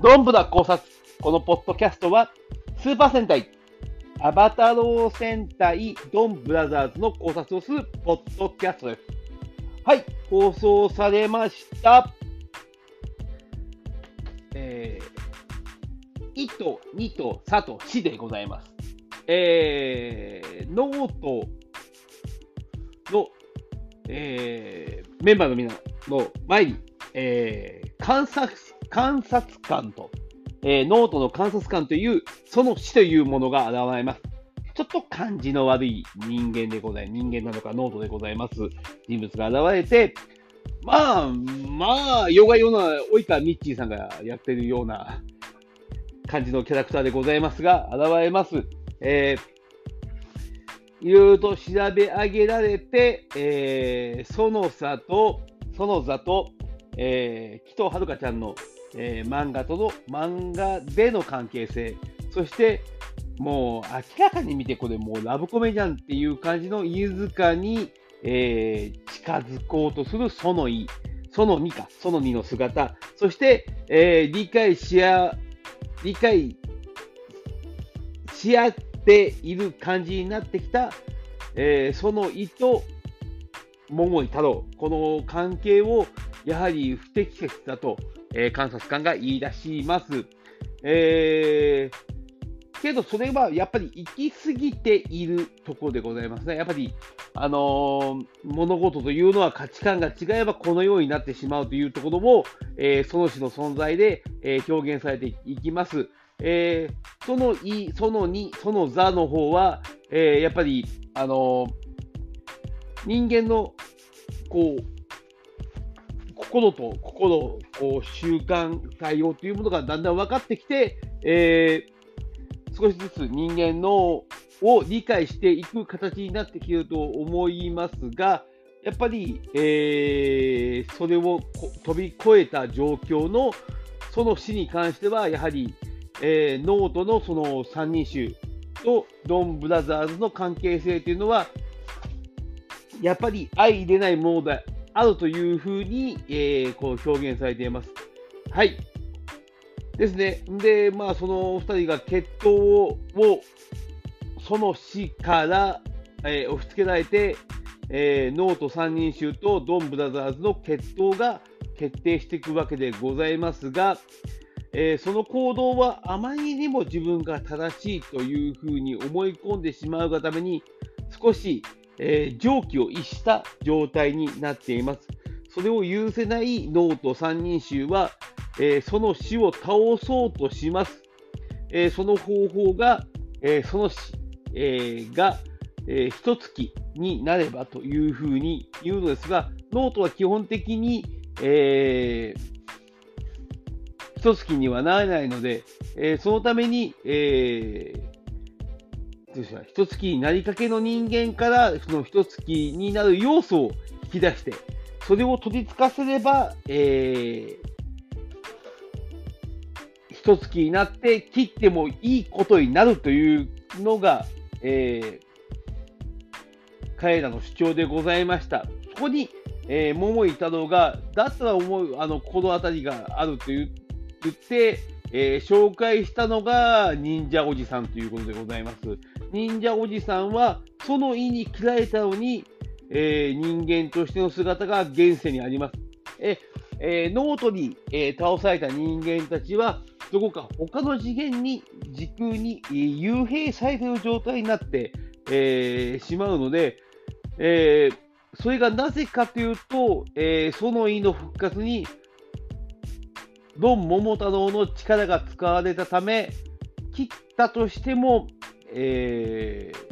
ドンブラ考察。このポッドキャストは、スーパー戦隊、アバタロー戦隊ドンブラザーズの考察をするポッドキャストです。はい、放送されました。えー、イと、ニと、ザと、シでございます。えー、脳人の、えー、メンバーの皆の前に、えー、観察、観察官と、えー、ノートの観察官という、その死というものが現れます。ちょっと感じの悪い人間でございます、人間なのかノートでございます人物が現れて、まあ、まあ、ヨガヨな及川ミッチーさんがやってるような感じのキャラクターでございますが、現れます。えー、いろいろと調べ上げられて、えー、その差と、その座と、えー、紀藤遥ちゃんの、えー、漫画との、漫画での関係性、そして、もう明らかに見て、これもうラブコメじゃんっていう感じの飯塚に、えー、近づこうとするその2、その2か、その2の姿、そして、えー、理解し合、理解し合っている感じになってきた、えー、その意と桃井太郎、この関係をやはり不適切だと、えー、監察官が言い出します。えー、けど、それはやっぱり行き過ぎているところでございますね。やっぱり、あのー、物事というのは価値観が違えばこのようになってしまうというところを、えー、その種の存在で、え、表現されていきます。え、そのい、その2、その座の方は、え、やっぱり、あの、人間の、こう、心と心、こう習慣、対応というものがだんだん分かってきて、えー、少しずつ人間のを理解していく形になってきていると思いますが、やっぱり、えー、それを飛び越えた状況のその死に関しては、やはり、えー、脳人のその三人衆とドンブラザーズの関係性というのは、やっぱり相入れないものであるというふうに、えー、こう表現されています。はい。ですね。で、まあ、その2人が決闘を、その死から、えー、押し付けられて、えー、脳人三人衆とドンブラザーズの決闘が決定していくわけでございますが、えー、その行動はあまりにも自分が正しいというふうに思い込んでしまうがために少し、えー、常軌を逸した状態になっています。それを許せない脳人三人衆は、えー、その死を倒そうとします。えその方法が、えその死、えが、えー、一月になればというふうに言うのですが、脳人は基本的に、えー、一月にはならないので、えー、そのために、えー、一月になりかけの人間からその一月になる要素を引き出して、それを取り付かせれば、えー、一月になって切ってもいいことになるというのが、えー、彼らの主張でございました。そこに、えー、桃井太郎が、だったら思う、あの、この辺りがあると言って、えー、紹介したのが忍者おじさんということでございます。忍者おじさんは、その意に切られたのに、えー、人間としての姿が現世にあります。ええー、ノートに、え倒された人間たちは、どこか他の次元に、時空に、え幽閉されている状態になって、えしまうので、えそれがなぜかというと、えその意の復活にドン桃太郎の力が使われたため、切ったとしても、えー、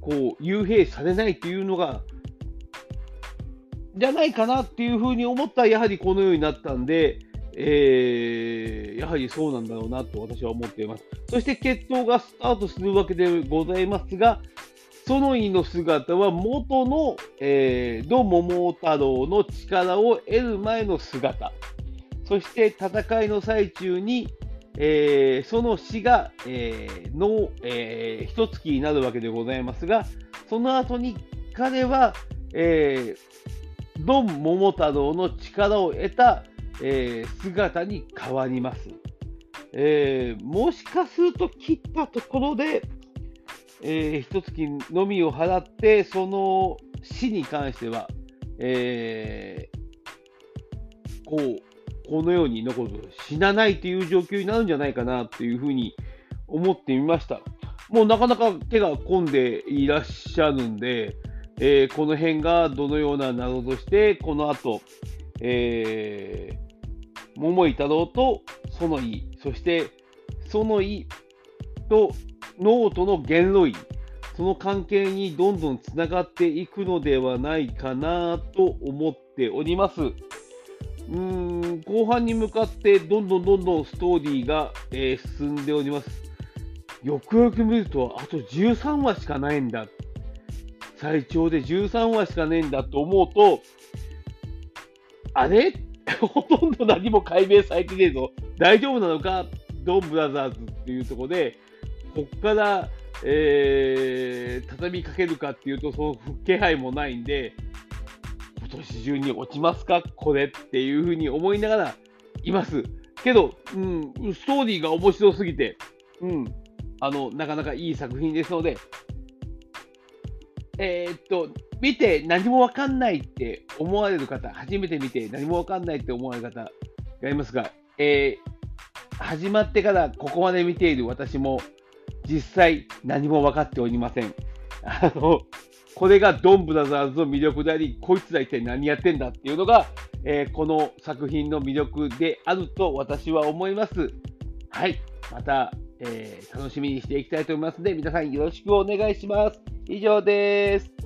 こう、幽閉されないというのが、じゃないかなっていうふうに思ったら、やはりこのようになったんで、えー、やはりそうなんだろうなと私は思っています。そして決闘がスタートするわけでございますが、その意の姿は元の、えー、ド桃太郎の力を得る前の姿。そして戦いの最中に、えー、その死が、えー、の、えー、一月になるわけでございますが、その後に彼は、えー、ドン桃太郎の力を得た、えー、姿に変わります。えー、もしかすると切ったところで、えー、一月のみを払って、その死に関しては、えー、こう、このように残る、死なないという状況になるんじゃないかなというふうに思ってみました。もうなかなか手が込んでいらっしゃるんで、えー、この辺がどのような謎として、この後、えー、桃井太郎と園井、そして園井とノートの元老院、その関係にどんどんつながっていくのではないかなと思っております。うーん後半に向かってどんどんどんどんストーリーが、えー、進んでおります。よくよく見ると、あと13話しかないんだ。最長で13話しかねえんだと思うと、あれ？ほとんど何も解明されてねえぞ。大丈夫なのか？ドンブラザーズっていうところで、こっから、えー、畳みかけるかっていうと、その気配もないんで、今年中に落ちますか？これっていうふうに思いながらいます。けど、うん、ストーリーが面白すぎて、うん、あの、なかなかいい作品ですので、えー、っと、見て何もわかんないって思われる方、初めて見て何もわかんないって思われる方がいますが、えー、始まってからここまで見ている私も実際何も分かっておりません。あの、これがドンブラザーズの魅力であり、こいつら一体何やってんだっていうのが、えー、この作品の魅力であると私は思います。はい。また、えー、楽しみにしていきたいと思いますので、皆さんよろしくお願いします。以上です。